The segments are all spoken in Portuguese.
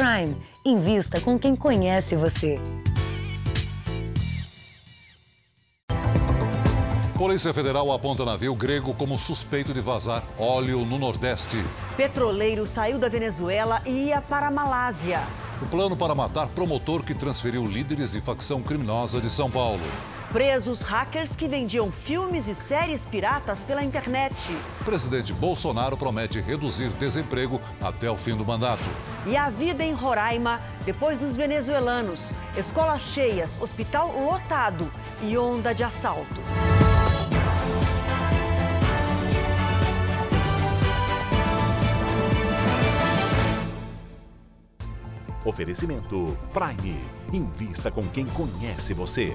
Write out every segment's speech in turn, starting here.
Prime. Invista com quem conhece você. Polícia Federal aponta navio grego como suspeito de vazar óleo no Nordeste. Petroleiro saiu da Venezuela e ia para a Malásia. O plano para matar promotor que transferiu líderes de facção criminosa de São Paulo. Presos hackers que vendiam filmes e séries piratas pela internet. O presidente Bolsonaro promete reduzir desemprego até o fim do mandato. E a vida em Roraima, depois dos venezuelanos. Escolas cheias, hospital lotado e onda de assaltos. Oferecimento Prime. Invista com quem conhece você.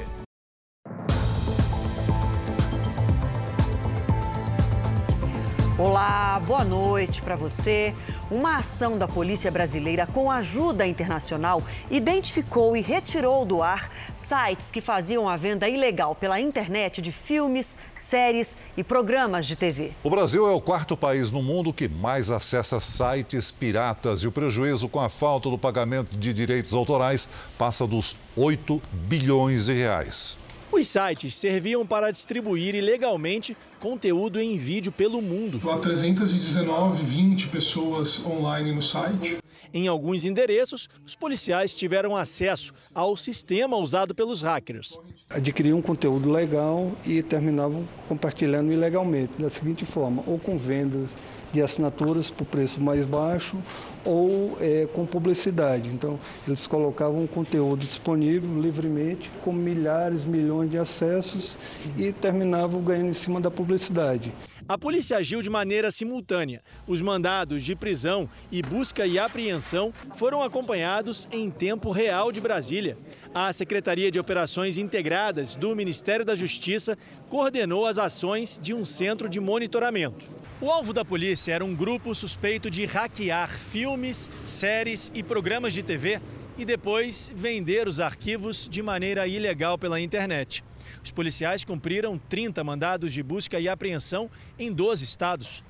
Olá, boa noite para você. Uma ação da Polícia Brasileira com ajuda internacional identificou e retirou do ar sites que faziam a venda ilegal pela internet de filmes, séries e programas de TV. O Brasil é o quarto país no mundo que mais acessa sites piratas e o prejuízo com a falta do pagamento de direitos autorais passa dos 8 bilhões de reais. Os sites serviam para distribuir ilegalmente conteúdo em vídeo pelo mundo. Há 319, 20 pessoas online no site. Em alguns endereços, os policiais tiveram acesso ao sistema usado pelos hackers. Adquiriam um conteúdo legal e terminavam compartilhando ilegalmente, da seguinte forma: ou com vendas de assinaturas por preço mais baixo ou é, com publicidade. Então, eles colocavam um conteúdo disponível livremente, com milhares, milhões de acessos e terminavam ganhando em cima da publicidade. A polícia agiu de maneira simultânea. Os mandados de prisão e busca e apreensão foram acompanhados em tempo real de Brasília. A Secretaria de Operações Integradas do Ministério da Justiça coordenou as ações de um centro de monitoramento. O alvo da polícia era um grupo suspeito de hackear filmes, séries e programas de TV e depois vender os arquivos de maneira ilegal pela internet. Os policiais cumpriram 30 mandados de busca e apreensão em 12 estados.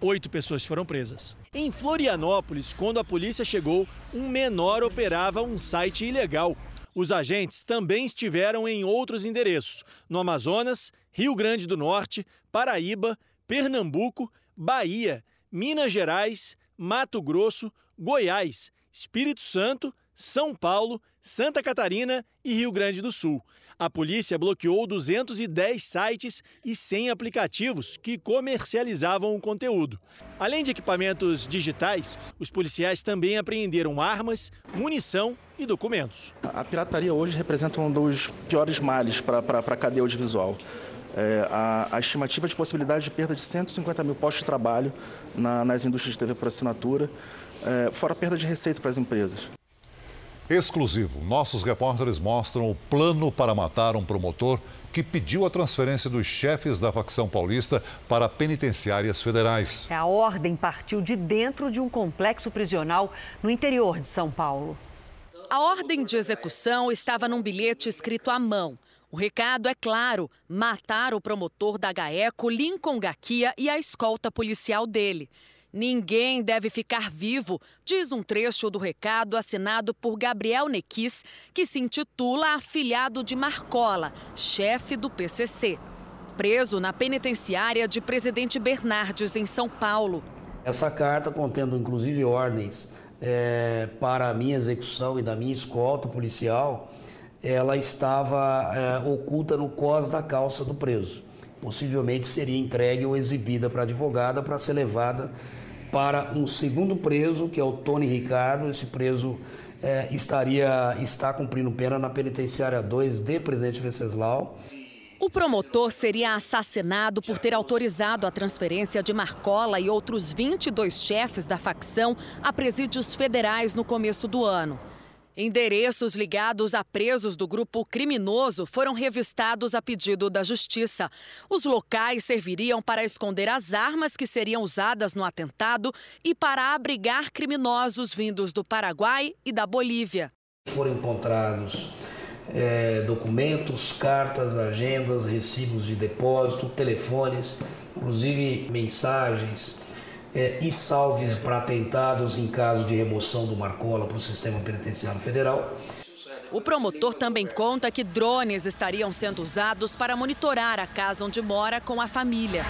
Oito pessoas foram presas. Em Florianópolis, quando a polícia chegou, um menor operava um site ilegal. Os agentes também estiveram em outros endereços: no Amazonas, Rio Grande do Norte, Paraíba Pernambuco, Bahia, Minas Gerais, Mato Grosso, Goiás, Espírito Santo, São Paulo, Santa Catarina e Rio Grande do Sul. A polícia bloqueou 210 sites e 100 aplicativos que comercializavam o conteúdo. Além de equipamentos digitais, os policiais também apreenderam armas, munição e documentos. A pirataria hoje representa um dos piores males para a cadeia audiovisual. É, a, a, estimativa de possibilidade de perda de 150 mil postos de trabalho na, nas indústrias de TV por assinatura, é, fora a perda de receita para as empresas. Exclusivo. Nossos repórteres mostram o plano para matar um promotor que pediu a transferência dos chefes da facção paulista para penitenciárias federais. A ordem partiu de dentro de um complexo prisional no interior de São Paulo. A ordem de execução estava num bilhete escrito à mão. O recado é claro: matar o promotor da GAECO, Lincoln Gaquia, e a escolta policial dele. Ninguém deve ficar vivo, diz um trecho do recado assinado por Gabriel Nequis, que se intitula Afilhado de Marcola, chefe do PCC. Preso na penitenciária de Presidente Bernardes, em São Paulo. Essa carta, contendo inclusive ordens é, para a minha execução e da minha escolta policial, ela estava é, oculta no cós da calça do preso. Possivelmente seria entregue ou exibida para a advogada para ser levada para um segundo preso, que é o Tony Ricardo. Esse preso é, estaria está cumprindo pena na penitenciária 2 de Presidente Venceslau. O promotor seria assassinado por ter autorizado a transferência de Marcola e outros 22 chefes da facção a presídios federais no começo do ano. Endereços ligados a presos do grupo criminoso foram revistados a pedido da Justiça. Os locais serviriam para esconder as armas que seriam usadas no atentado e para abrigar criminosos vindos do Paraguai e da Bolívia. Foram encontrados é, documentos, cartas, agendas, recibos de depósito, telefones, inclusive mensagens é, e salves para atentados em caso de remoção do Marcola para o sistema penitenciário federal. O promotor também conta que drones estariam sendo usados para monitorar a casa onde mora com a família.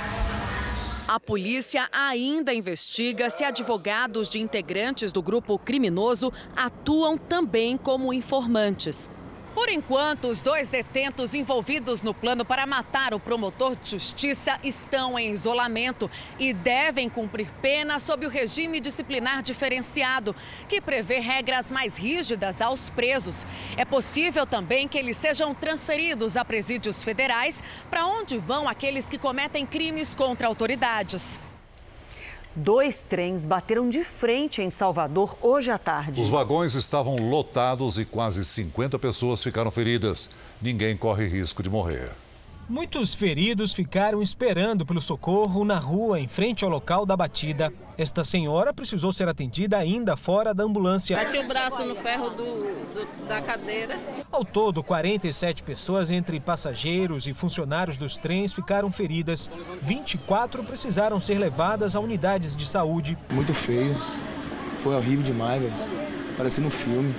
A polícia ainda investiga se advogados de integrantes do grupo criminoso atuam também como informantes. Por enquanto, os dois detentos envolvidos no plano para matar o promotor de justiça estão em isolamento e devem cumprir pena sob o regime disciplinar diferenciado, que prevê regras mais rígidas aos presos. É possível também que eles sejam transferidos a presídios federais, para onde vão aqueles que cometem crimes contra autoridades. Dois trens bateram de frente em Salvador hoje à tarde. Os vagões estavam lotados e quase 50 pessoas ficaram feridas. Ninguém corre risco de morrer. Muitos feridos ficaram esperando pelo socorro na rua em frente ao local da batida. Esta senhora precisou ser atendida ainda fora da ambulância. Bati o braço no ferro do, do, da cadeira. Ao todo, 47 pessoas, entre passageiros e funcionários dos trens, ficaram feridas. 24 precisaram ser levadas a unidades de saúde. Muito feio. Foi horrível demais, velho. Parecendo um filme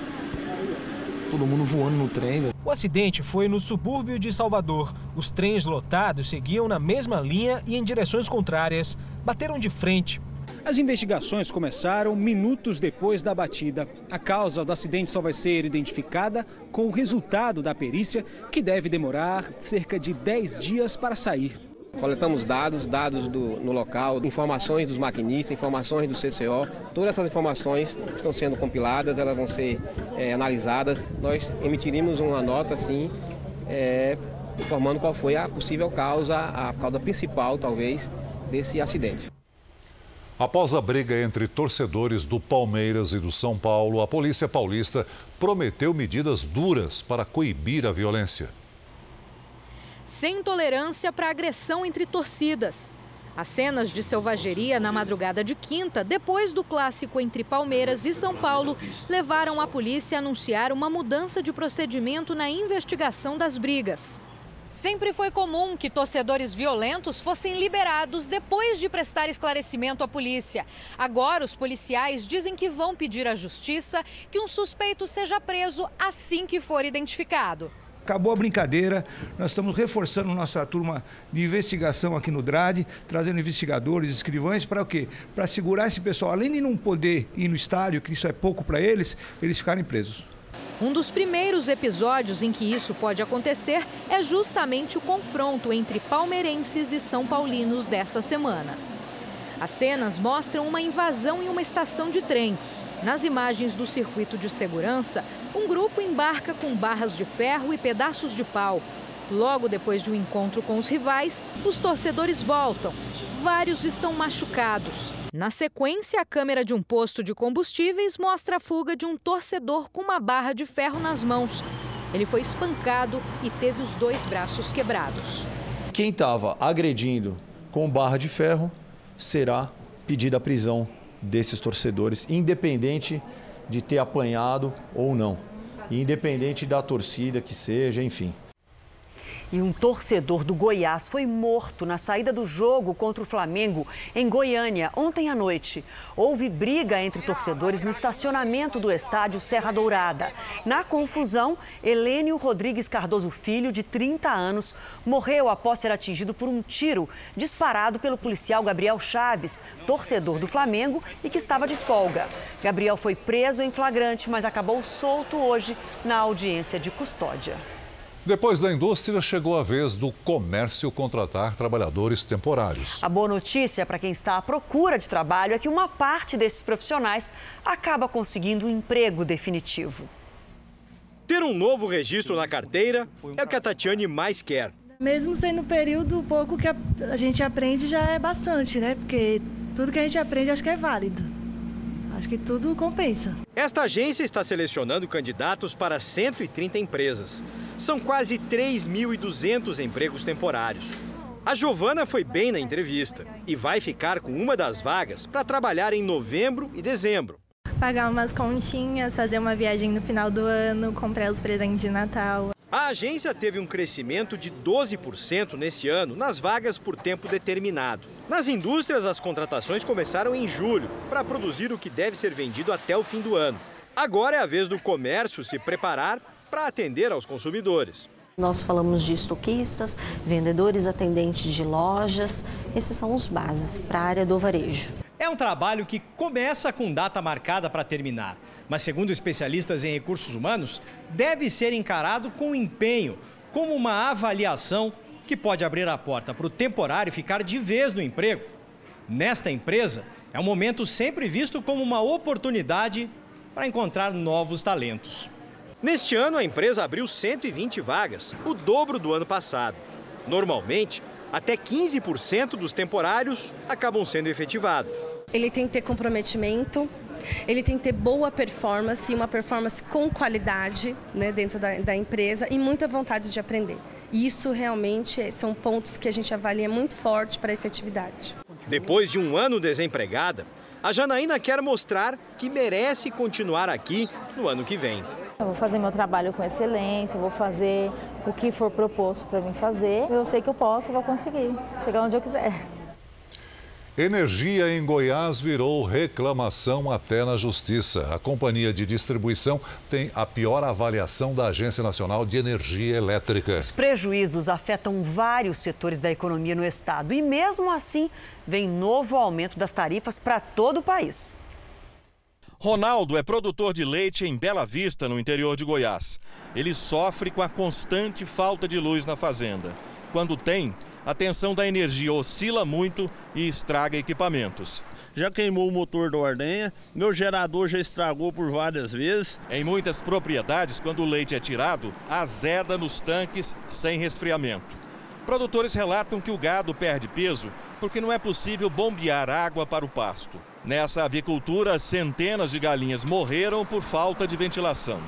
todo mundo voando no trem. O acidente foi no subúrbio de Salvador. Os trens lotados seguiam na mesma linha e em direções contrárias. Bateram de frente. As investigações começaram minutos depois da batida. A causa do acidente só vai ser identificada com o resultado da perícia, que deve demorar cerca de 10 dias para sair. Coletamos dados, dados do, no local, informações dos maquinistas, informações do CCO. Todas essas informações estão sendo compiladas, elas vão ser é, analisadas. Nós emitiremos uma nota, assim, é, informando qual foi a possível causa, a causa principal, talvez, desse acidente. Após a briga entre torcedores do Palmeiras e do São Paulo, a Polícia Paulista prometeu medidas duras para coibir a violência sem tolerância para agressão entre torcidas. As cenas de selvageria na madrugada de quinta, depois do clássico entre Palmeiras e São Paulo, levaram a polícia a anunciar uma mudança de procedimento na investigação das brigas. Sempre foi comum que torcedores violentos fossem liberados depois de prestar esclarecimento à polícia. Agora, os policiais dizem que vão pedir à justiça que um suspeito seja preso assim que for identificado. Acabou a brincadeira, nós estamos reforçando nossa turma de investigação aqui no DRAD, trazendo investigadores, escrivães, para o quê? Para segurar esse pessoal, além de não poder ir no estádio, que isso é pouco para eles, eles ficarem presos. Um dos primeiros episódios em que isso pode acontecer é justamente o confronto entre palmeirenses e são paulinos dessa semana. As cenas mostram uma invasão em uma estação de trem. Nas imagens do circuito de segurança, um grupo embarca com barras de ferro e pedaços de pau. Logo depois de um encontro com os rivais, os torcedores voltam. Vários estão machucados. Na sequência, a câmera de um posto de combustíveis mostra a fuga de um torcedor com uma barra de ferro nas mãos. Ele foi espancado e teve os dois braços quebrados. Quem estava agredindo com barra de ferro será pedido a prisão desses torcedores, independente de ter apanhado ou não, independente da torcida que seja, enfim. E um torcedor do Goiás foi morto na saída do jogo contra o Flamengo em Goiânia ontem à noite. Houve briga entre torcedores no estacionamento do estádio Serra Dourada. Na confusão, Helênio Rodrigues Cardoso Filho, de 30 anos, morreu após ser atingido por um tiro disparado pelo policial Gabriel Chaves, torcedor do Flamengo e que estava de folga. Gabriel foi preso em flagrante, mas acabou solto hoje na audiência de custódia. Depois da indústria, chegou a vez do comércio contratar trabalhadores temporários. A boa notícia para quem está à procura de trabalho é que uma parte desses profissionais acaba conseguindo um emprego definitivo. Ter um novo registro na carteira é o que a Tatiane mais quer. Mesmo sendo período, pouco que a gente aprende já é bastante, né? Porque tudo que a gente aprende acho que é válido. Acho que tudo compensa. Esta agência está selecionando candidatos para 130 empresas. São quase 3.200 empregos temporários. A Giovana foi bem na entrevista e vai ficar com uma das vagas para trabalhar em novembro e dezembro. Pagar umas continhas, fazer uma viagem no final do ano, comprar os presentes de Natal. A agência teve um crescimento de 12% nesse ano nas vagas por tempo determinado. Nas indústrias, as contratações começaram em julho para produzir o que deve ser vendido até o fim do ano. Agora é a vez do comércio se preparar para atender aos consumidores. Nós falamos de estoquistas, vendedores, atendentes de lojas. Esses são os bases para a área do varejo. É um trabalho que começa com data marcada para terminar, mas, segundo especialistas em recursos humanos, deve ser encarado com empenho, como uma avaliação que pode abrir a porta para o temporário ficar de vez no emprego. Nesta empresa, é um momento sempre visto como uma oportunidade para encontrar novos talentos. Neste ano, a empresa abriu 120 vagas, o dobro do ano passado. Normalmente, até 15% dos temporários acabam sendo efetivados. Ele tem que ter comprometimento, ele tem que ter boa performance, uma performance com qualidade né, dentro da, da empresa e muita vontade de aprender. Isso realmente são pontos que a gente avalia muito forte para a efetividade. Depois de um ano desempregada, a Janaína quer mostrar que merece continuar aqui no ano que vem. Eu vou fazer meu trabalho com excelência, vou fazer o que for proposto para mim fazer. Eu sei que eu posso, e vou conseguir chegar onde eu quiser. Energia em Goiás virou reclamação até na Justiça. A companhia de distribuição tem a pior avaliação da Agência Nacional de Energia Elétrica. Os prejuízos afetam vários setores da economia no estado e, mesmo assim, vem novo aumento das tarifas para todo o país. Ronaldo é produtor de leite em Bela Vista, no interior de Goiás. Ele sofre com a constante falta de luz na fazenda. Quando tem, a tensão da energia oscila muito e estraga equipamentos. Já queimou o motor da ordenha, meu gerador já estragou por várias vezes. Em muitas propriedades, quando o leite é tirado, azeda nos tanques sem resfriamento. Produtores relatam que o gado perde peso porque não é possível bombear água para o pasto. Nessa avicultura, centenas de galinhas morreram por falta de ventilação.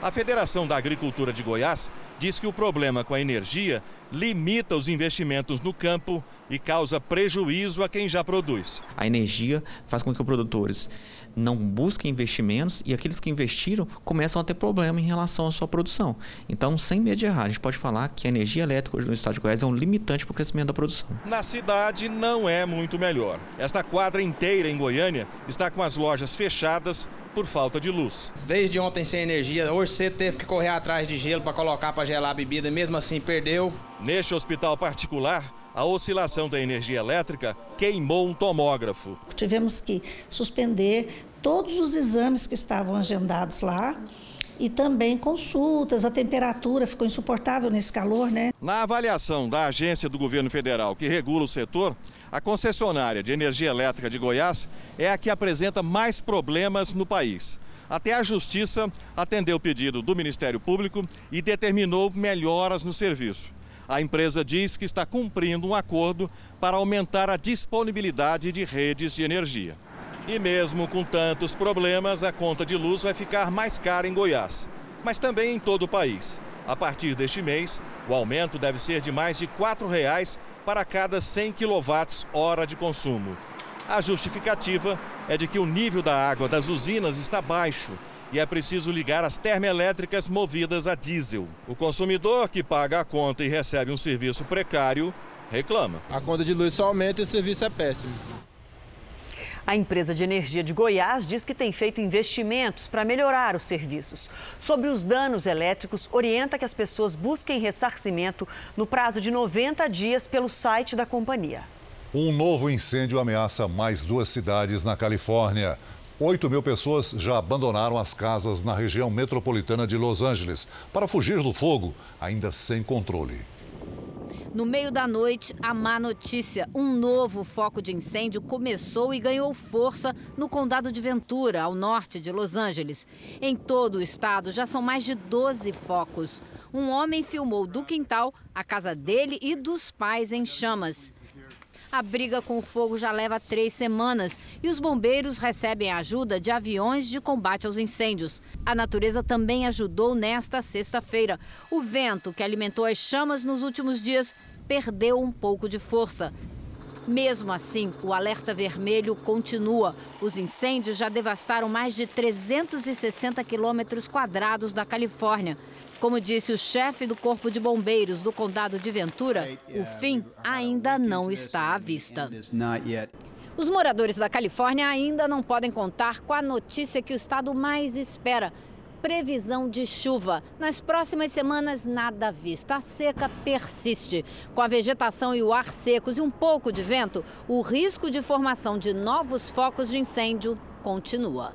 A Federação da Agricultura de Goiás diz que o problema com a energia limita os investimentos no campo e causa prejuízo a quem já produz. A energia faz com que os produtores não busquem investimentos e aqueles que investiram começam a ter problema em relação à sua produção. Então, sem medo de errar, a gente pode falar que a energia elétrica hoje no estado de Goiás é um limitante para o crescimento da produção. Na cidade não é muito melhor. Esta quadra inteira em Goiânia está com as lojas fechadas por falta de luz. Desde ontem sem energia, cedo teve que correr atrás de gelo para colocar para gelar a bebida, mesmo assim perdeu. Neste hospital particular, a oscilação da energia elétrica queimou um tomógrafo. Tivemos que suspender todos os exames que estavam agendados lá e também consultas, a temperatura ficou insuportável nesse calor, né? Na avaliação da agência do governo federal que regula o setor, a concessionária de energia elétrica de Goiás é a que apresenta mais problemas no país. Até a Justiça atendeu o pedido do Ministério Público e determinou melhoras no serviço. A empresa diz que está cumprindo um acordo para aumentar a disponibilidade de redes de energia. E mesmo com tantos problemas, a conta de luz vai ficar mais cara em Goiás, mas também em todo o país. A partir deste mês, o aumento deve ser de mais de R$ 4,00 para cada 100 kWh de consumo. A justificativa é de que o nível da água das usinas está baixo e é preciso ligar as termoelétricas movidas a diesel. O consumidor que paga a conta e recebe um serviço precário reclama. A conta de luz só aumenta e o serviço é péssimo. A empresa de energia de Goiás diz que tem feito investimentos para melhorar os serviços. Sobre os danos elétricos, orienta que as pessoas busquem ressarcimento no prazo de 90 dias pelo site da companhia. Um novo incêndio ameaça mais duas cidades na Califórnia. 8 mil pessoas já abandonaram as casas na região metropolitana de Los Angeles para fugir do fogo, ainda sem controle. No meio da noite, a má notícia: um novo foco de incêndio começou e ganhou força no condado de Ventura, ao norte de Los Angeles. Em todo o estado, já são mais de 12 focos. Um homem filmou do quintal a casa dele e dos pais em chamas. A briga com o fogo já leva três semanas e os bombeiros recebem ajuda de aviões de combate aos incêndios. A natureza também ajudou nesta sexta-feira. O vento que alimentou as chamas nos últimos dias perdeu um pouco de força. Mesmo assim, o alerta vermelho continua. Os incêndios já devastaram mais de 360 quilômetros quadrados da Califórnia. Como disse o chefe do Corpo de Bombeiros do Condado de Ventura, o fim ainda não está à vista. Os moradores da Califórnia ainda não podem contar com a notícia que o estado mais espera: previsão de chuva. Nas próximas semanas, nada visto. A seca persiste. Com a vegetação e o ar secos e um pouco de vento, o risco de formação de novos focos de incêndio continua.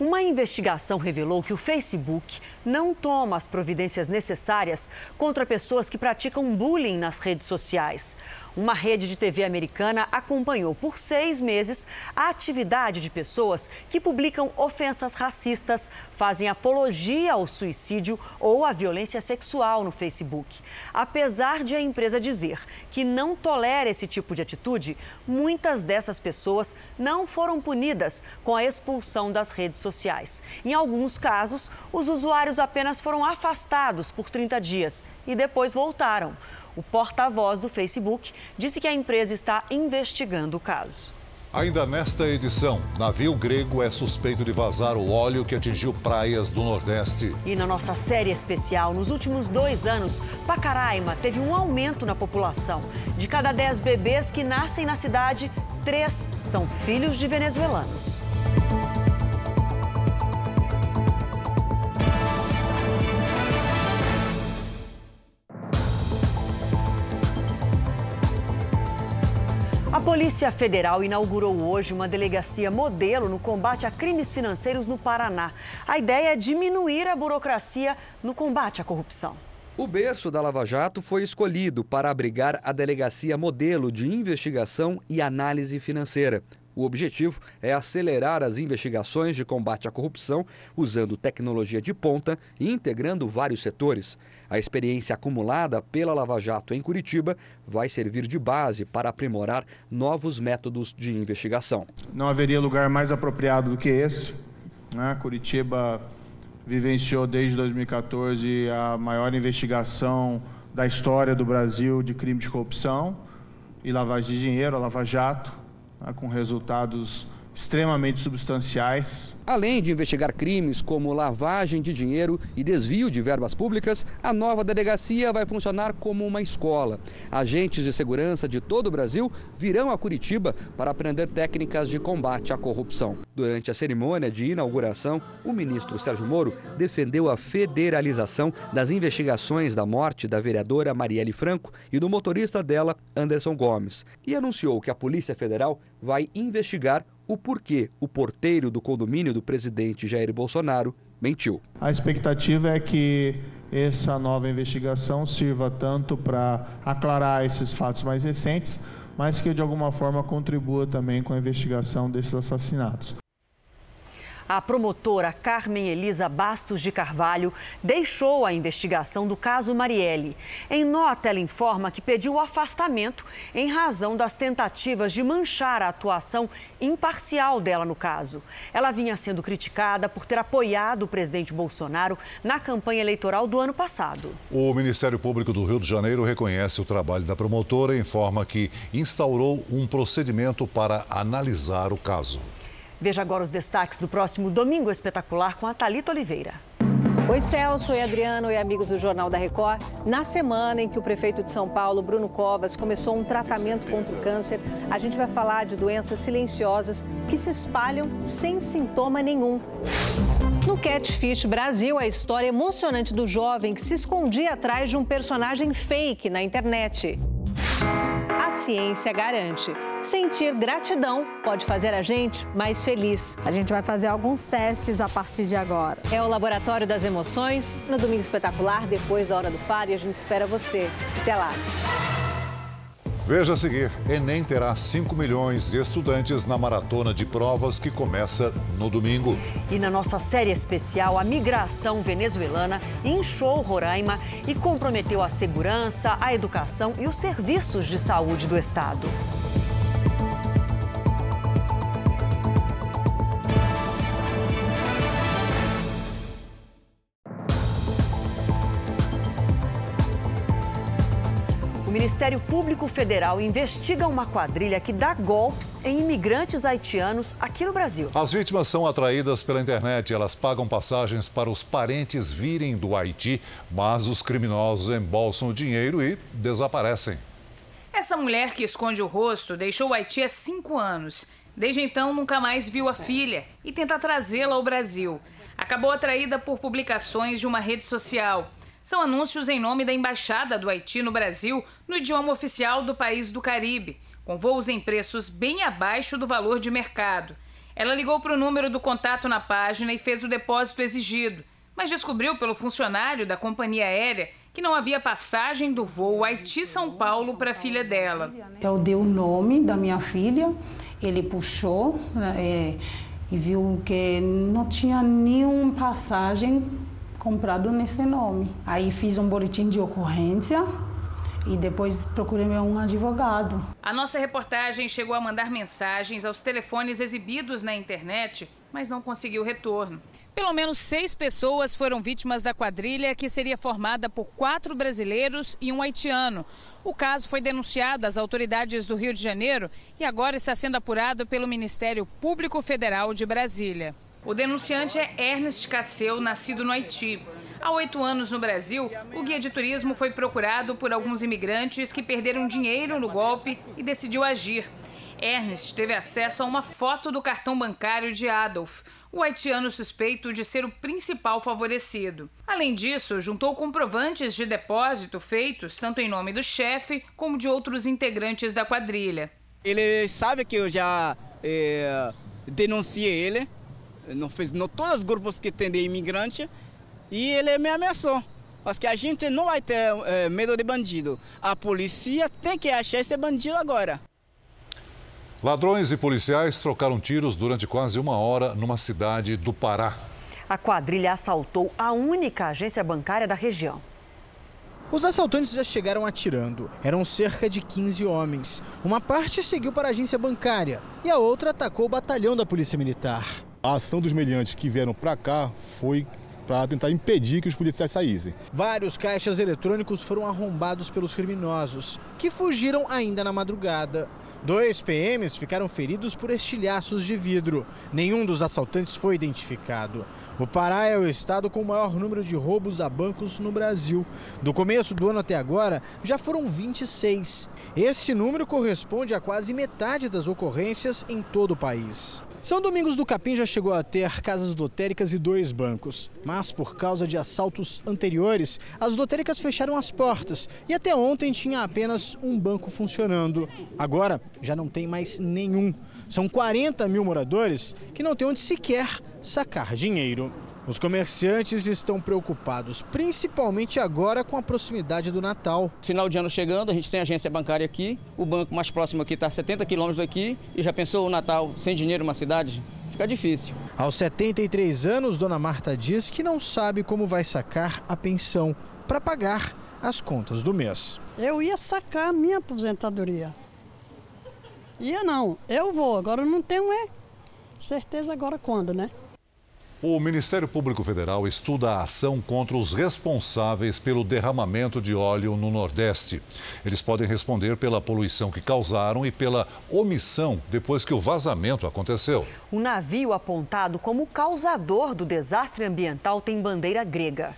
Uma investigação revelou que o Facebook não toma as providências necessárias contra pessoas que praticam bullying nas redes sociais. Uma rede de TV americana acompanhou por seis meses a atividade de pessoas que publicam ofensas racistas, fazem apologia ao suicídio ou à violência sexual no Facebook. Apesar de a empresa dizer que não tolera esse tipo de atitude, muitas dessas pessoas não foram punidas com a expulsão das redes sociais. Em alguns casos, os usuários apenas foram afastados por 30 dias e depois voltaram. O porta-voz do Facebook disse que a empresa está investigando o caso. Ainda nesta edição, navio grego é suspeito de vazar o óleo que atingiu praias do Nordeste. E na nossa série especial, nos últimos dois anos, Pacaraima teve um aumento na população. De cada dez bebês que nascem na cidade, três são filhos de venezuelanos. Polícia Federal inaugurou hoje uma delegacia modelo no combate a crimes financeiros no Paraná. A ideia é diminuir a burocracia no combate à corrupção. O berço da Lava Jato foi escolhido para abrigar a delegacia modelo de investigação e análise financeira. O objetivo é acelerar as investigações de combate à corrupção usando tecnologia de ponta e integrando vários setores. A experiência acumulada pela Lava Jato em Curitiba vai servir de base para aprimorar novos métodos de investigação. Não haveria lugar mais apropriado do que esse. Né? Curitiba vivenciou desde 2014 a maior investigação da história do Brasil de crime de corrupção e lavagem de dinheiro, a Lava Jato? Com resultados extremamente substanciais. Além de investigar crimes como lavagem de dinheiro e desvio de verbas públicas, a nova delegacia vai funcionar como uma escola. Agentes de segurança de todo o Brasil virão a Curitiba para aprender técnicas de combate à corrupção. Durante a cerimônia de inauguração, o ministro Sérgio Moro defendeu a federalização das investigações da morte da vereadora Marielle Franco e do motorista dela, Anderson Gomes, e anunciou que a Polícia Federal vai investigar o porquê o porteiro do condomínio do presidente Jair Bolsonaro mentiu. A expectativa é que essa nova investigação sirva tanto para aclarar esses fatos mais recentes, mas que de alguma forma contribua também com a investigação desses assassinatos. A promotora Carmen Elisa Bastos de Carvalho deixou a investigação do caso Marielle. Em nota, ela informa que pediu o afastamento em razão das tentativas de manchar a atuação imparcial dela no caso. Ela vinha sendo criticada por ter apoiado o presidente Bolsonaro na campanha eleitoral do ano passado. O Ministério Público do Rio de Janeiro reconhece o trabalho da promotora e informa que instaurou um procedimento para analisar o caso. Veja agora os destaques do próximo Domingo Espetacular com a Thalita Oliveira. Oi, Celso, oi, Adriano, oi, amigos do Jornal da Record. Na semana em que o prefeito de São Paulo, Bruno Covas, começou um tratamento contra o câncer, a gente vai falar de doenças silenciosas que se espalham sem sintoma nenhum. No Catfish Brasil, a história emocionante do jovem que se escondia atrás de um personagem fake na internet. A ciência garante. Sentir gratidão pode fazer a gente mais feliz. A gente vai fazer alguns testes a partir de agora. É o Laboratório das Emoções, no Domingo Espetacular, depois da Hora do Faro, e a gente espera você. Até lá. Veja a seguir: Enem terá 5 milhões de estudantes na maratona de provas que começa no domingo. E na nossa série especial, a migração venezuelana inchou Roraima e comprometeu a segurança, a educação e os serviços de saúde do estado. Ministério Público Federal investiga uma quadrilha que dá golpes em imigrantes haitianos aqui no Brasil. As vítimas são atraídas pela internet. Elas pagam passagens para os parentes virem do Haiti, mas os criminosos embolsam o dinheiro e desaparecem. Essa mulher que esconde o rosto deixou o Haiti há cinco anos. Desde então, nunca mais viu a filha e tenta trazê-la ao Brasil. Acabou atraída por publicações de uma rede social. São anúncios em nome da Embaixada do Haiti no Brasil, no idioma oficial do país do Caribe, com voos em preços bem abaixo do valor de mercado. Ela ligou para o número do contato na página e fez o depósito exigido, mas descobriu pelo funcionário da companhia aérea que não havia passagem do voo Haiti-São Paulo para a filha dela. Eu dei o nome da minha filha, ele puxou é, e viu que não tinha nenhuma passagem comprado nesse nome. Aí fiz um boletim de ocorrência e depois procurei um advogado. A nossa reportagem chegou a mandar mensagens aos telefones exibidos na internet, mas não conseguiu retorno. Pelo menos seis pessoas foram vítimas da quadrilha, que seria formada por quatro brasileiros e um haitiano. O caso foi denunciado às autoridades do Rio de Janeiro e agora está sendo apurado pelo Ministério Público Federal de Brasília. O denunciante é Ernest Casseu, nascido no Haiti. Há oito anos no Brasil, o guia de turismo foi procurado por alguns imigrantes que perderam dinheiro no golpe e decidiu agir. Ernest teve acesso a uma foto do cartão bancário de Adolf, o haitiano suspeito de ser o principal favorecido. Além disso, juntou comprovantes de depósito feitos tanto em nome do chefe como de outros integrantes da quadrilha. Ele sabe que eu já é, denunciei ele não fez no todos os grupos que tem de imigrante e ele me ameaçou. Porque a gente não vai ter é, medo de bandido. A polícia tem que achar esse bandido agora. Ladrões e policiais trocaram tiros durante quase uma hora numa cidade do Pará. A quadrilha assaltou a única agência bancária da região. Os assaltantes já chegaram atirando. Eram cerca de 15 homens. Uma parte seguiu para a agência bancária e a outra atacou o batalhão da Polícia Militar. A ação dos meliantes que vieram para cá foi para tentar impedir que os policiais saíssem. Vários caixas eletrônicos foram arrombados pelos criminosos, que fugiram ainda na madrugada. Dois PMs ficaram feridos por estilhaços de vidro. Nenhum dos assaltantes foi identificado. O Pará é o estado com o maior número de roubos a bancos no Brasil. Do começo do ano até agora, já foram 26. Esse número corresponde a quase metade das ocorrências em todo o país. São Domingos do Capim já chegou a ter casas lotéricas e dois bancos. Mas por causa de assaltos anteriores, as lotéricas fecharam as portas e até ontem tinha apenas um banco funcionando. Agora já não tem mais nenhum. São 40 mil moradores que não têm onde sequer sacar dinheiro. Os comerciantes estão preocupados, principalmente agora com a proximidade do Natal. Final de ano chegando, a gente tem agência bancária aqui, o banco mais próximo aqui está a 70 quilômetros daqui e já pensou o Natal sem dinheiro numa cidade? Fica difícil. Aos 73 anos, Dona Marta diz que não sabe como vai sacar a pensão para pagar as contas do mês. Eu ia sacar a minha aposentadoria. Ia não, eu vou, agora não tenho é certeza agora quando, né? O Ministério Público Federal estuda a ação contra os responsáveis pelo derramamento de óleo no Nordeste. Eles podem responder pela poluição que causaram e pela omissão depois que o vazamento aconteceu. O navio apontado como causador do desastre ambiental tem bandeira grega.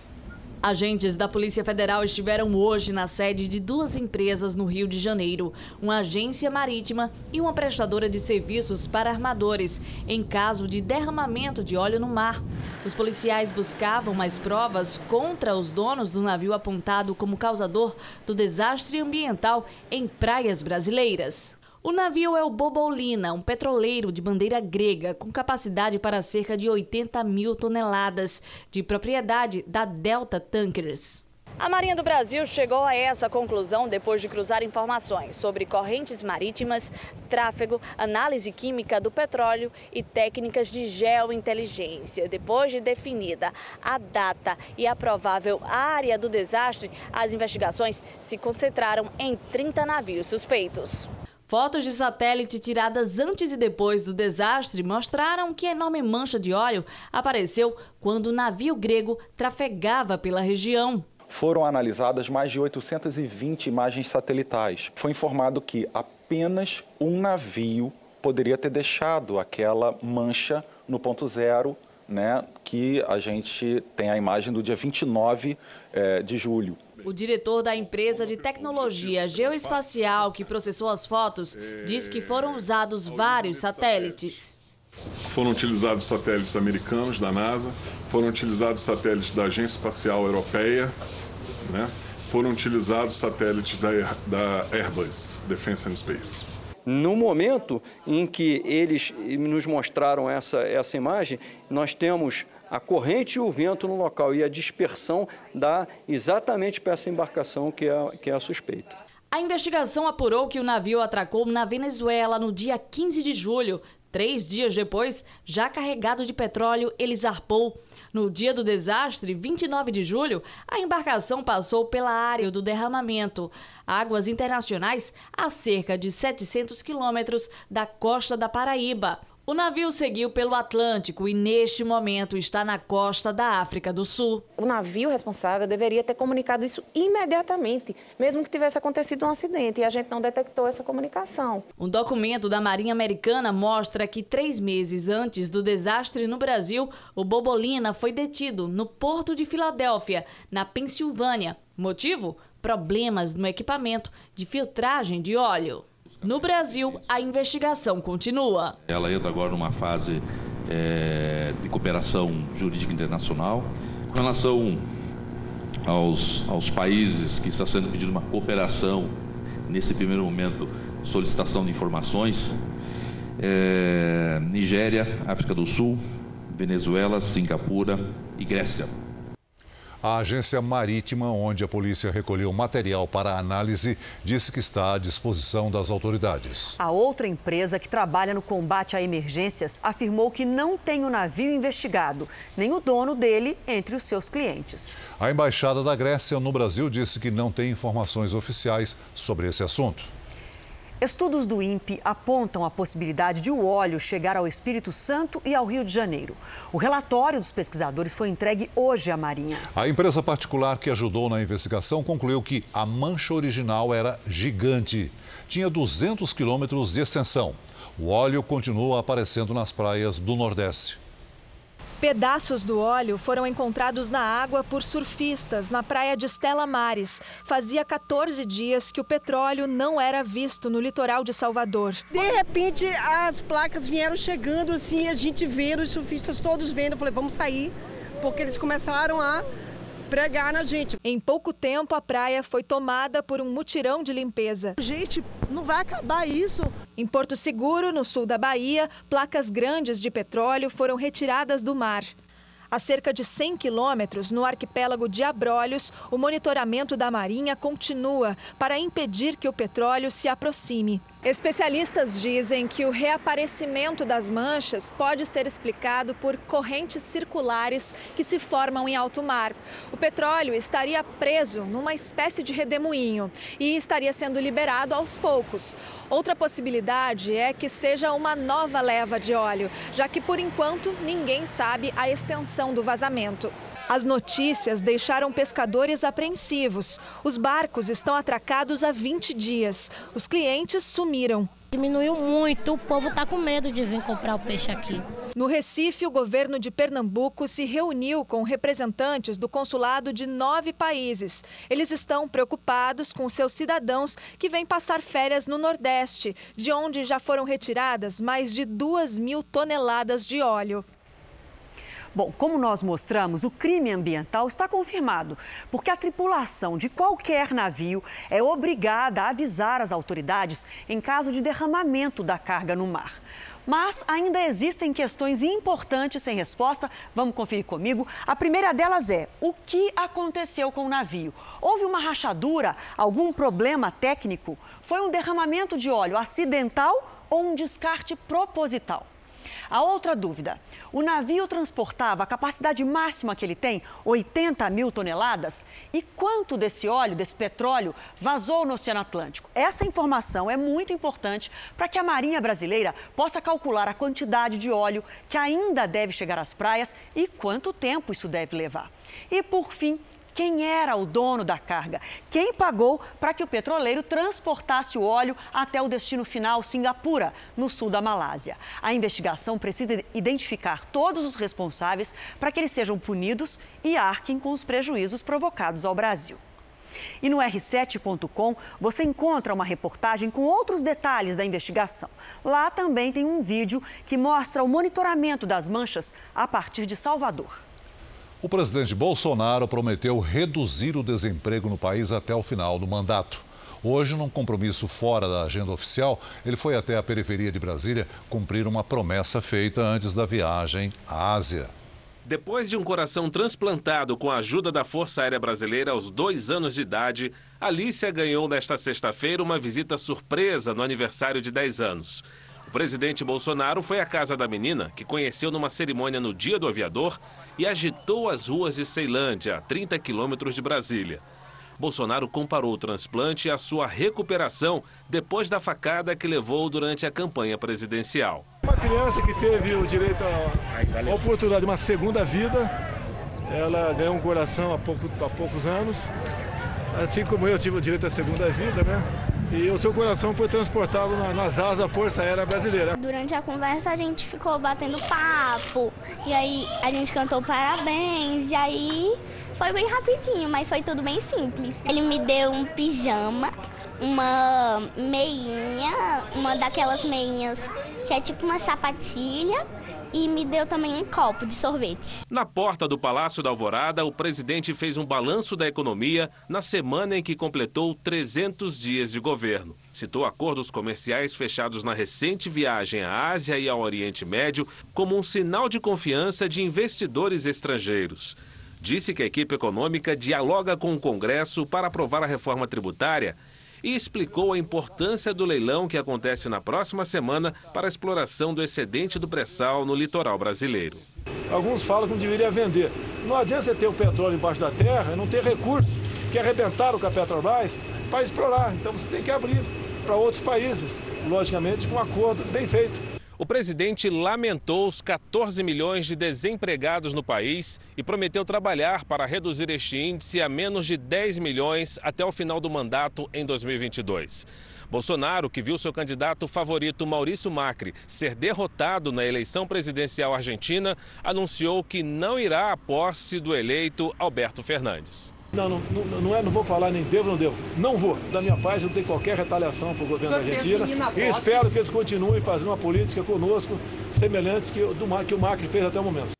Agentes da Polícia Federal estiveram hoje na sede de duas empresas no Rio de Janeiro, uma agência marítima e uma prestadora de serviços para armadores, em caso de derramamento de óleo no mar. Os policiais buscavam mais provas contra os donos do navio apontado como causador do desastre ambiental em praias brasileiras. O navio é o Bobolina, um petroleiro de bandeira grega com capacidade para cerca de 80 mil toneladas, de propriedade da Delta Tankers. A Marinha do Brasil chegou a essa conclusão depois de cruzar informações sobre correntes marítimas, tráfego, análise química do petróleo e técnicas de geointeligência. Depois de definida a data e a provável área do desastre, as investigações se concentraram em 30 navios suspeitos. Fotos de satélite tiradas antes e depois do desastre mostraram que a enorme mancha de óleo apareceu quando o navio grego trafegava pela região. foram analisadas mais de 820 imagens satelitais. Foi informado que apenas um navio poderia ter deixado aquela mancha no ponto zero, né, que a gente tem a imagem do dia 29 eh, de julho. O diretor da empresa de tecnologia geoespacial que processou as fotos diz que foram usados vários satélites. Foram utilizados satélites americanos da NASA, foram utilizados satélites da Agência Espacial Europeia, né? foram utilizados satélites da, da Airbus, Defense and Space. No momento em que eles nos mostraram essa, essa imagem, nós temos a corrente e o vento no local e a dispersão dá exatamente para essa embarcação que é, que é a suspeita. A investigação apurou que o navio atracou na Venezuela no dia 15 de julho. Três dias depois, já carregado de petróleo, ele zarpou. No dia do desastre, 29 de julho, a embarcação passou pela área do derramamento, águas internacionais a cerca de 700 quilômetros da costa da Paraíba. O navio seguiu pelo Atlântico e, neste momento, está na costa da África do Sul. O navio responsável deveria ter comunicado isso imediatamente, mesmo que tivesse acontecido um acidente, e a gente não detectou essa comunicação. Um documento da Marinha Americana mostra que, três meses antes do desastre no Brasil, o Bobolina foi detido no porto de Filadélfia, na Pensilvânia. Motivo? Problemas no equipamento de filtragem de óleo. No Brasil, a investigação continua. Ela entra agora numa fase é, de cooperação jurídica internacional. Com relação aos, aos países que está sendo pedido uma cooperação, nesse primeiro momento, solicitação de informações, é, Nigéria, África do Sul, Venezuela, Singapura e Grécia. A agência marítima, onde a polícia recolheu material para análise, disse que está à disposição das autoridades. A outra empresa que trabalha no combate a emergências afirmou que não tem o navio investigado, nem o dono dele entre os seus clientes. A embaixada da Grécia no Brasil disse que não tem informações oficiais sobre esse assunto. Estudos do INPE apontam a possibilidade de o óleo chegar ao Espírito Santo e ao Rio de Janeiro. O relatório dos pesquisadores foi entregue hoje à Marinha. A empresa particular que ajudou na investigação concluiu que a mancha original era gigante. Tinha 200 quilômetros de extensão. O óleo continua aparecendo nas praias do Nordeste. Pedaços do óleo foram encontrados na água por surfistas na praia de Stella Mares. Fazia 14 dias que o petróleo não era visto no litoral de Salvador. De repente, as placas vieram chegando assim, a gente vendo, os surfistas todos vendo. Falei, vamos sair, porque eles começaram a pregar na gente. Em pouco tempo, a praia foi tomada por um mutirão de limpeza. Gente, não vai acabar isso. Em Porto Seguro, no sul da Bahia, placas grandes de petróleo foram retiradas do mar. A cerca de 100 quilômetros no arquipélago de Abrolhos, o monitoramento da Marinha continua para impedir que o petróleo se aproxime. Especialistas dizem que o reaparecimento das manchas pode ser explicado por correntes circulares que se formam em alto mar. O petróleo estaria preso numa espécie de redemoinho e estaria sendo liberado aos poucos. Outra possibilidade é que seja uma nova leva de óleo, já que por enquanto ninguém sabe a extensão do vazamento. As notícias deixaram pescadores apreensivos. Os barcos estão atracados há 20 dias. Os clientes sumiram. Diminuiu muito, o povo está com medo de vir comprar o peixe aqui. No Recife, o governo de Pernambuco se reuniu com representantes do consulado de nove países. Eles estão preocupados com seus cidadãos que vêm passar férias no Nordeste, de onde já foram retiradas mais de duas mil toneladas de óleo. Bom, como nós mostramos, o crime ambiental está confirmado, porque a tripulação de qualquer navio é obrigada a avisar as autoridades em caso de derramamento da carga no mar. Mas ainda existem questões importantes sem resposta. Vamos conferir comigo. A primeira delas é: o que aconteceu com o navio? Houve uma rachadura? Algum problema técnico? Foi um derramamento de óleo acidental ou um descarte proposital? A outra dúvida: o navio transportava a capacidade máxima que ele tem, 80 mil toneladas? E quanto desse óleo, desse petróleo, vazou no Oceano Atlântico? Essa informação é muito importante para que a Marinha Brasileira possa calcular a quantidade de óleo que ainda deve chegar às praias e quanto tempo isso deve levar. E, por fim, quem era o dono da carga, quem pagou para que o petroleiro transportasse o óleo até o destino final, Singapura, no sul da Malásia. A investigação precisa identificar todos os responsáveis para que eles sejam punidos e arquem com os prejuízos provocados ao Brasil. E no r7.com você encontra uma reportagem com outros detalhes da investigação. Lá também tem um vídeo que mostra o monitoramento das manchas a partir de Salvador. O presidente Bolsonaro prometeu reduzir o desemprego no país até o final do mandato. Hoje, num compromisso fora da agenda oficial, ele foi até a periferia de Brasília cumprir uma promessa feita antes da viagem à Ásia. Depois de um coração transplantado com a ajuda da Força Aérea Brasileira aos dois anos de idade, Alicia ganhou nesta sexta-feira uma visita surpresa no aniversário de 10 anos. O presidente Bolsonaro foi à casa da menina, que conheceu numa cerimônia no Dia do Aviador, e agitou as ruas de Ceilândia, a 30 quilômetros de Brasília. Bolsonaro comparou o transplante à sua recuperação depois da facada que levou durante a campanha presidencial. Uma criança que teve o direito à oportunidade de uma segunda vida, ela ganhou um coração há, pouco, há poucos anos, assim como eu tive o direito à segunda vida, né? E o seu coração foi transportado nas asas da Força Aérea Brasileira. Durante a conversa a gente ficou batendo papo, e aí a gente cantou parabéns, e aí foi bem rapidinho, mas foi tudo bem simples. Ele me deu um pijama, uma meinha, uma daquelas meinhas que é tipo uma sapatilha e me deu também um copo de sorvete. Na porta do Palácio da Alvorada, o presidente fez um balanço da economia na semana em que completou 300 dias de governo. Citou acordos comerciais fechados na recente viagem à Ásia e ao Oriente Médio como um sinal de confiança de investidores estrangeiros. Disse que a equipe econômica dialoga com o Congresso para aprovar a reforma tributária e explicou a importância do leilão que acontece na próxima semana para a exploração do excedente do pré-sal no litoral brasileiro. Alguns falam que não deveria vender. Não adianta você ter o petróleo embaixo da terra e não ter recurso, que arrebentaram com a Petrobras para explorar. Então você tem que abrir para outros países, logicamente com um acordo bem feito. O presidente lamentou os 14 milhões de desempregados no país e prometeu trabalhar para reduzir este índice a menos de 10 milhões até o final do mandato em 2022. Bolsonaro, que viu seu candidato favorito Maurício Macri ser derrotado na eleição presidencial argentina, anunciou que não irá à posse do eleito Alberto Fernandes. Não, não, não, não, é, não vou falar nem devo, não devo. Não vou. Da minha parte, não tem qualquer retaliação para o governo da Argentina. E espero que eles continuem fazendo uma política conosco semelhante que, do, que o Macri fez até o momento.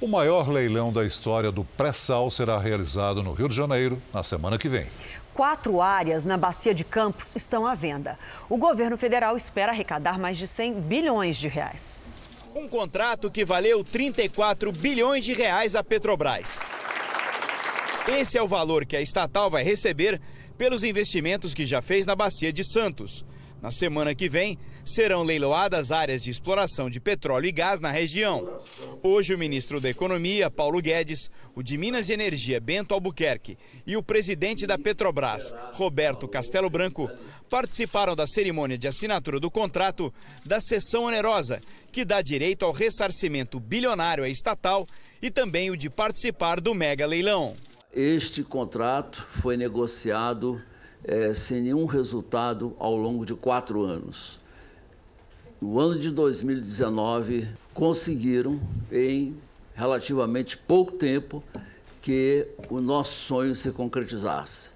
O maior leilão da história do pré-sal será realizado no Rio de Janeiro na semana que vem. Quatro áreas na Bacia de Campos estão à venda. O governo federal espera arrecadar mais de 100 bilhões de reais. Um contrato que valeu 34 bilhões de reais à Petrobras. Esse é o valor que a estatal vai receber pelos investimentos que já fez na Bacia de Santos. Na semana que vem, serão leiloadas áreas de exploração de petróleo e gás na região. Hoje, o ministro da Economia, Paulo Guedes, o de Minas e Energia, Bento Albuquerque, e o presidente da Petrobras, Roberto Castelo Branco, participaram da cerimônia de assinatura do contrato da sessão onerosa, que dá direito ao ressarcimento bilionário à estatal e também o de participar do mega leilão. Este contrato foi negociado é, sem nenhum resultado ao longo de quatro anos. No ano de 2019, conseguiram, em relativamente pouco tempo, que o nosso sonho se concretizasse.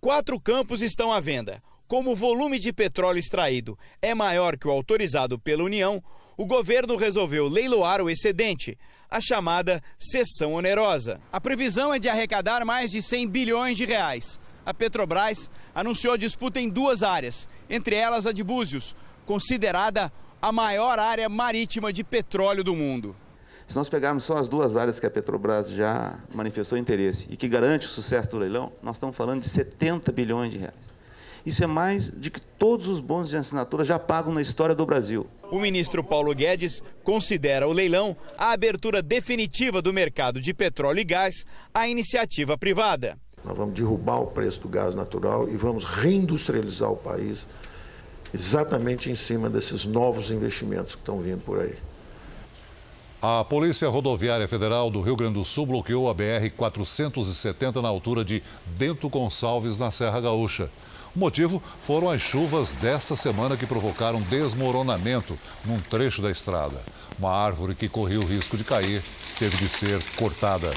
Quatro campos estão à venda. Como o volume de petróleo extraído é maior que o autorizado pela União, o governo resolveu leiloar o excedente, a chamada cessão onerosa. A previsão é de arrecadar mais de 100 bilhões de reais. A Petrobras anunciou disputa em duas áreas, entre elas a de Búzios, considerada a maior área marítima de petróleo do mundo. Se nós pegarmos só as duas áreas que a Petrobras já manifestou interesse e que garante o sucesso do leilão, nós estamos falando de 70 bilhões de reais. Isso é mais de que todos os bônus de assinatura já pagam na história do Brasil. O ministro Paulo Guedes considera o leilão a abertura definitiva do mercado de petróleo e gás à iniciativa privada. Nós vamos derrubar o preço do gás natural e vamos reindustrializar o país exatamente em cima desses novos investimentos que estão vindo por aí. A Polícia Rodoviária Federal do Rio Grande do Sul bloqueou a BR-470 na altura de Bento Gonçalves, na Serra Gaúcha. O motivo foram as chuvas desta semana que provocaram desmoronamento num trecho da estrada. Uma árvore que corria o risco de cair teve de ser cortada.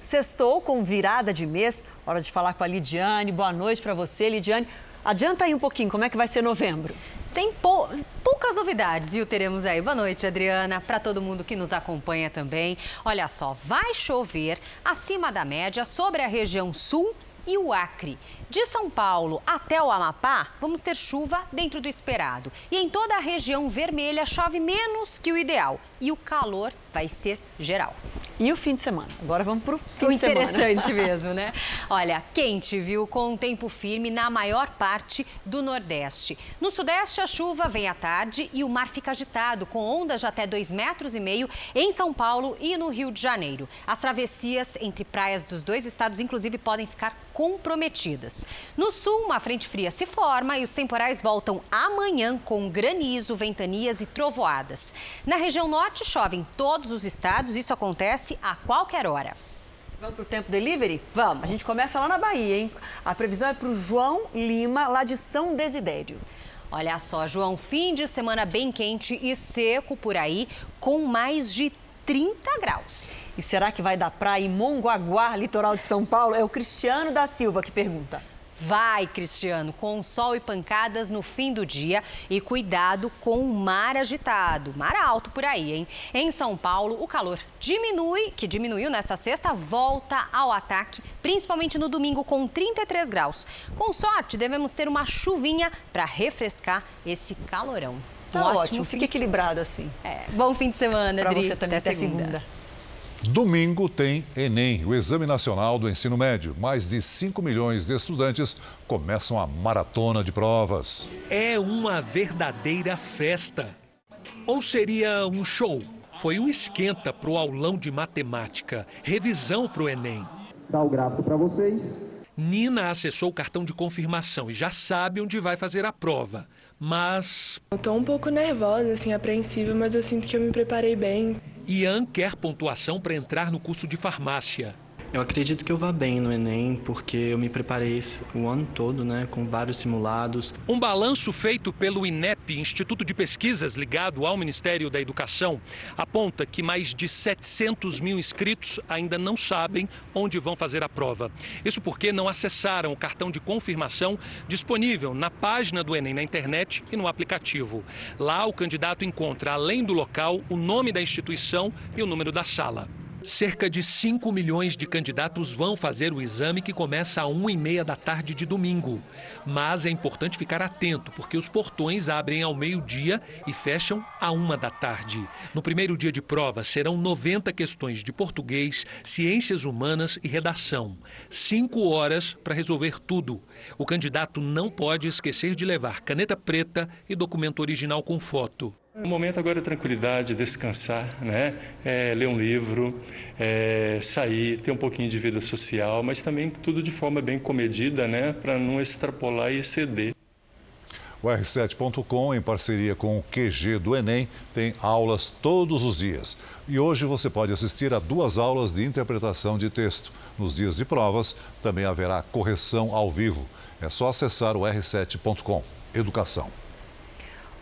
Sextou com virada de mês. Hora de falar com a Lidiane. Boa noite para você, Lidiane. Adianta aí um pouquinho, como é que vai ser novembro? Sem pou... poucas novidades, viu? Teremos aí. Boa noite, Adriana, para todo mundo que nos acompanha também. Olha só, vai chover acima da média sobre a região sul e o Acre. De São Paulo até o Amapá, vamos ter chuva dentro do esperado. E em toda a região vermelha chove menos que o ideal. E o calor vai ser geral. E o fim de semana? Agora vamos para o fim de semana. Interessante mesmo, né? Olha, quente, viu? Com tempo firme na maior parte do Nordeste. No Sudeste, a chuva vem à tarde e o mar fica agitado, com ondas de até 2,5 metros e meio em São Paulo e no Rio de Janeiro. As travessias entre praias dos dois estados, inclusive, podem ficar comprometidas. No sul, uma frente fria se forma e os temporais voltam amanhã com granizo, ventanias e trovoadas. Na região norte, chove em todos os estados, isso acontece a qualquer hora. Vamos para o tempo delivery? Vamos. A gente começa lá na Bahia, hein? A previsão é para o João Lima, lá de São Desidério. Olha só, João, fim de semana bem quente e seco por aí, com mais de 30 graus. E será que vai dar praia em Mongaguá, litoral de São Paulo? É o Cristiano da Silva que pergunta. Vai, Cristiano, com sol e pancadas no fim do dia e cuidado com o mar agitado, mar alto por aí, hein? Em São Paulo, o calor diminui, que diminuiu nessa sexta, volta ao ataque, principalmente no domingo com 33 graus. Com sorte, devemos ter uma chuvinha para refrescar esse calorão. Tá um ótimo, ótimo. fica equilibrado assim. É. Bom fim de semana, pra Adri. você também até, até segunda. segunda. Domingo tem Enem, o Exame Nacional do Ensino Médio. Mais de 5 milhões de estudantes começam a maratona de provas. É uma verdadeira festa. Ou seria um show? Foi um esquenta para o aulão de matemática, revisão para o Enem. Dá o gráfico para vocês. Nina acessou o cartão de confirmação e já sabe onde vai fazer a prova. Mas. Eu tô um pouco nervosa, assim, apreensiva, mas eu sinto que eu me preparei bem. Ian quer pontuação para entrar no curso de farmácia. Eu acredito que eu vá bem no Enem, porque eu me preparei o ano todo, né, com vários simulados. Um balanço feito pelo INEP, Instituto de Pesquisas ligado ao Ministério da Educação, aponta que mais de 700 mil inscritos ainda não sabem onde vão fazer a prova. Isso porque não acessaram o cartão de confirmação disponível na página do Enem na internet e no aplicativo. Lá, o candidato encontra, além do local, o nome da instituição e o número da sala. Cerca de 5 milhões de candidatos vão fazer o exame que começa às 1 e meia da tarde de domingo. Mas é importante ficar atento, porque os portões abrem ao meio-dia e fecham à 1 da tarde. No primeiro dia de prova, serão 90 questões de português, ciências humanas e redação. Cinco horas para resolver tudo. O candidato não pode esquecer de levar caneta preta e documento original com foto. O momento agora é tranquilidade, descansar, né? É, ler um livro, é, sair, ter um pouquinho de vida social, mas também tudo de forma bem comedida, né? Para não extrapolar e exceder. O R7.com, em parceria com o QG do Enem, tem aulas todos os dias. E hoje você pode assistir a duas aulas de interpretação de texto. Nos dias de provas, também haverá correção ao vivo. É só acessar o R7.com. Educação.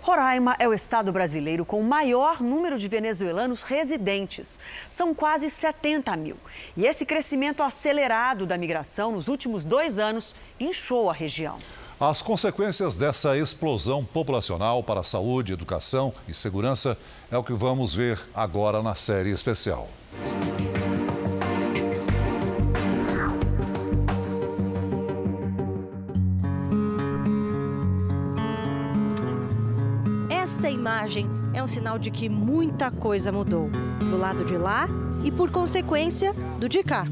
Roraima é o estado brasileiro com o maior número de venezuelanos residentes. São quase 70 mil. E esse crescimento acelerado da migração nos últimos dois anos inchou a região. As consequências dessa explosão populacional para a saúde, educação e segurança é o que vamos ver agora na série especial. Imagem é um sinal de que muita coisa mudou. Do lado de lá e, por consequência, do de cá.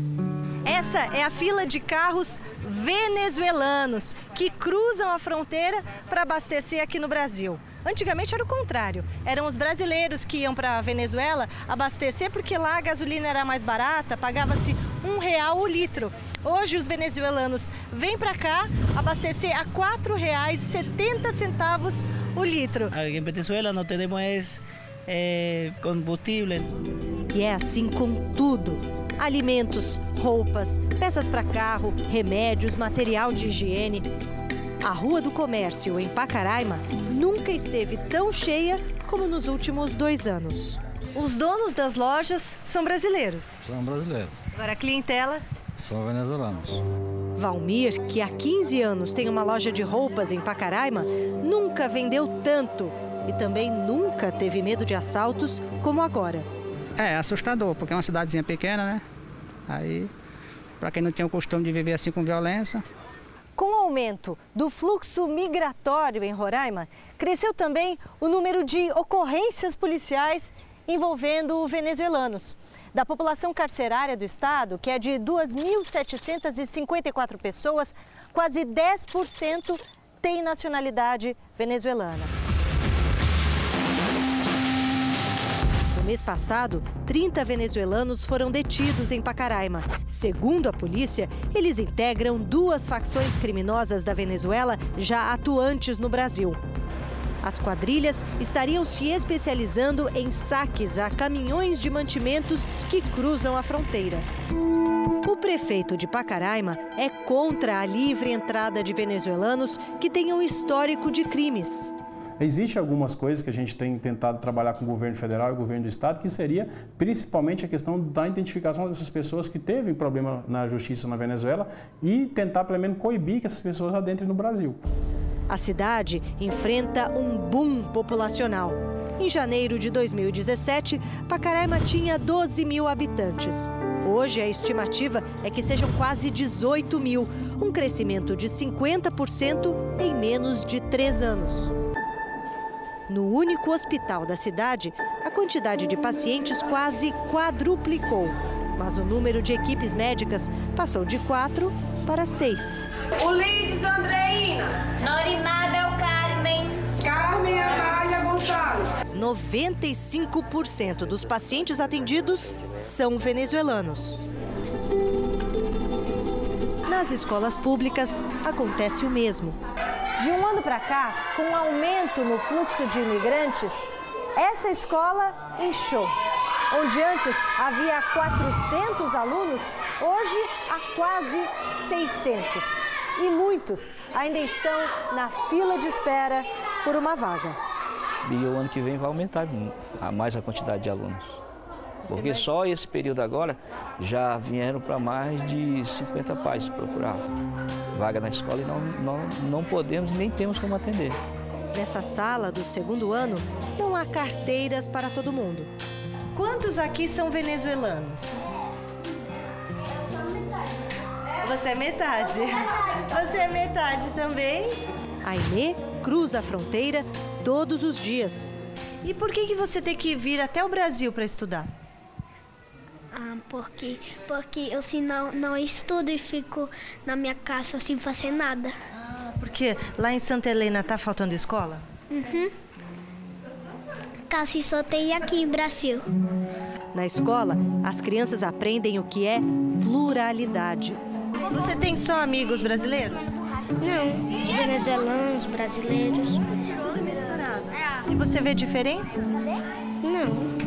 Essa é a fila de carros venezuelanos que cruzam a fronteira para abastecer aqui no Brasil. Antigamente era o contrário. Eram os brasileiros que iam para a Venezuela abastecer porque lá a gasolina era mais barata, pagava-se um real o litro. Hoje os venezuelanos vêm para cá abastecer a R$ 4,70 o litro. Aqui em Venezuela não temos é, combustível. E é assim com tudo. Alimentos, roupas, peças para carro, remédios, material de higiene. A Rua do Comércio, em Pacaraima, nunca esteve tão cheia como nos últimos dois anos. Os donos das lojas são brasileiros. São brasileiros. Agora a clientela? São venezuelanos. Valmir, que há 15 anos tem uma loja de roupas em Pacaraima, nunca vendeu tanto e também nunca teve medo de assaltos como agora. É assustador, porque é uma cidadezinha pequena, né? Aí, para quem não tem o costume de viver assim com violência. Com o aumento do fluxo migratório em Roraima, cresceu também o número de ocorrências policiais envolvendo venezuelanos. Da população carcerária do estado, que é de 2.754 pessoas, quase 10% tem nacionalidade venezuelana. No mês passado, 30 venezuelanos foram detidos em Pacaraima. Segundo a polícia, eles integram duas facções criminosas da Venezuela já atuantes no Brasil. As quadrilhas estariam se especializando em saques a caminhões de mantimentos que cruzam a fronteira. O prefeito de Pacaraima é contra a livre entrada de venezuelanos que tenham histórico de crimes. Existem algumas coisas que a gente tem tentado trabalhar com o governo federal e o governo do estado, que seria principalmente a questão da identificação dessas pessoas que teve problema na justiça na Venezuela e tentar pelo menos coibir que essas pessoas adentrem no Brasil. A cidade enfrenta um boom populacional. Em janeiro de 2017, Pacaraima tinha 12 mil habitantes. Hoje, a estimativa é que sejam quase 18 mil, um crescimento de 50% em menos de três anos. No único hospital da cidade, a quantidade de pacientes quase quadruplicou, mas o número de equipes médicas passou de quatro para seis. Ulides Andreina. Norimada Carmen. Carmen Amália Gonçalves. 95% dos pacientes atendidos são venezuelanos. Nas escolas públicas acontece o mesmo. De um ano para cá, com um aumento no fluxo de imigrantes, essa escola inchou. Onde antes havia 400 alunos, hoje há quase 600. E muitos ainda estão na fila de espera por uma vaga. E o ano que vem vai aumentar mais a quantidade de alunos. Porque só esse período agora já vieram para mais de 50 pais procurar vaga na escola e não, não, não podemos nem temos como atender. Nessa sala do segundo ano, não há carteiras para todo mundo. Quantos aqui são venezuelanos? Você é metade. Você é metade também? A Inê cruza a fronteira todos os dias. E por que, que você tem que vir até o Brasil para estudar? Ah, porque, porque eu se não, não estudo e fico na minha casa sem fazer nada. Ah, porque lá em Santa Helena tá faltando escola? Uhum. Casi só tem aqui no Brasil. Na escola, as crianças aprendem o que é pluralidade. Você tem só amigos brasileiros? Não, venezuelanos, brasileiros. Tudo misturado. E você vê diferença? Não.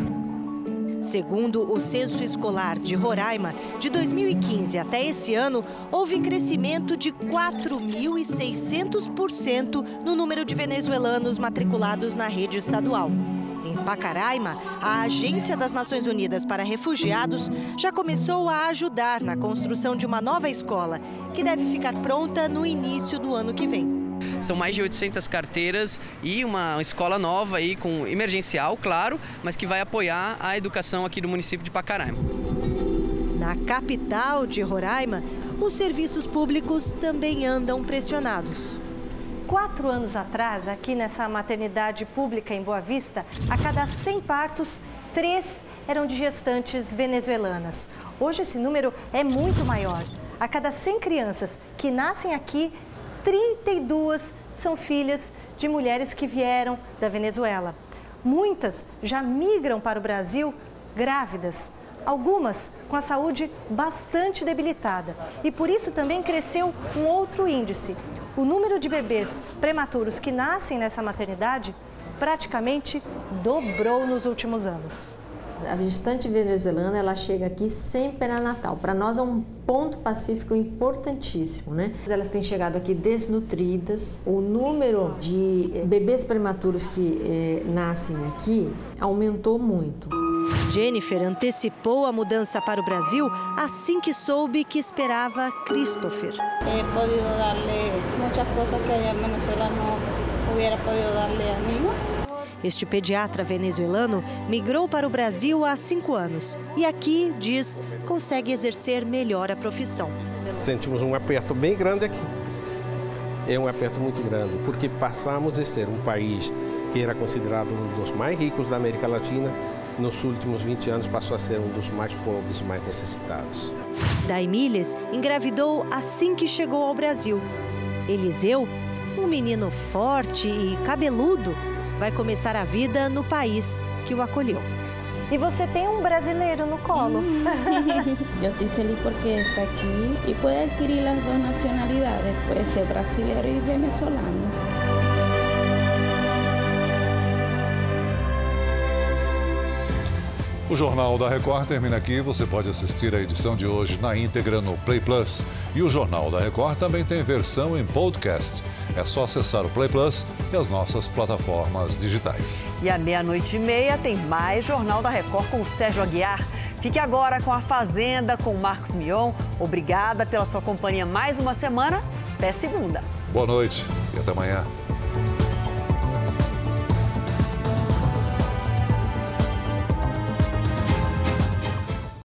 Segundo o Censo Escolar de Roraima, de 2015 até esse ano, houve crescimento de 4.600% no número de venezuelanos matriculados na rede estadual. Em Pacaraima, a Agência das Nações Unidas para Refugiados já começou a ajudar na construção de uma nova escola, que deve ficar pronta no início do ano que vem. São mais de 800 carteiras e uma escola nova aí com emergencial, claro, mas que vai apoiar a educação aqui do município de Pacaraima. Na capital de Roraima, os serviços públicos também andam pressionados. Quatro anos atrás, aqui nessa maternidade pública em Boa Vista, a cada 100 partos, três eram de gestantes venezuelanas. Hoje esse número é muito maior. A cada 100 crianças que nascem aqui, 32 são filhas de mulheres que vieram da Venezuela. Muitas já migram para o Brasil grávidas, algumas com a saúde bastante debilitada. E por isso também cresceu um outro índice. O número de bebês prematuros que nascem nessa maternidade praticamente dobrou nos últimos anos. A visitante venezuelana ela chega aqui sempre a Natal. Para nós é um ponto pacífico importantíssimo, né? Elas têm chegado aqui desnutridas. O número de bebês prematuros que eh, nascem aqui aumentou muito. Jennifer antecipou a mudança para o Brasil assim que soube que esperava Christopher. He podido darle muitas coisas que a Venezuela não hubiera podido darle a mim. Este pediatra venezuelano migrou para o Brasil há cinco anos e aqui, diz, consegue exercer melhor a profissão. Sentimos um aperto bem grande aqui. É um aperto muito grande, porque passamos de ser um país que era considerado um dos mais ricos da América Latina, nos últimos 20 anos passou a ser um dos mais pobres e mais necessitados. Daimiles engravidou assim que chegou ao Brasil. Eliseu, um menino forte e cabeludo, vai começar a vida no país que o acolheu. E você tem um brasileiro no colo. Eu estou feliz porque está aqui e pode adquirir as duas nacionalidades, pode ser brasileiro e venezuelano. O Jornal da Record termina aqui. Você pode assistir a edição de hoje na íntegra no Play Plus. E o Jornal da Record também tem versão em podcast. É só acessar o Play Plus e as nossas plataformas digitais. E à meia-noite e meia tem mais Jornal da Record com o Sérgio Aguiar. Fique agora com a Fazenda com o Marcos Mion. Obrigada pela sua companhia mais uma semana. Até segunda. Boa noite e até amanhã.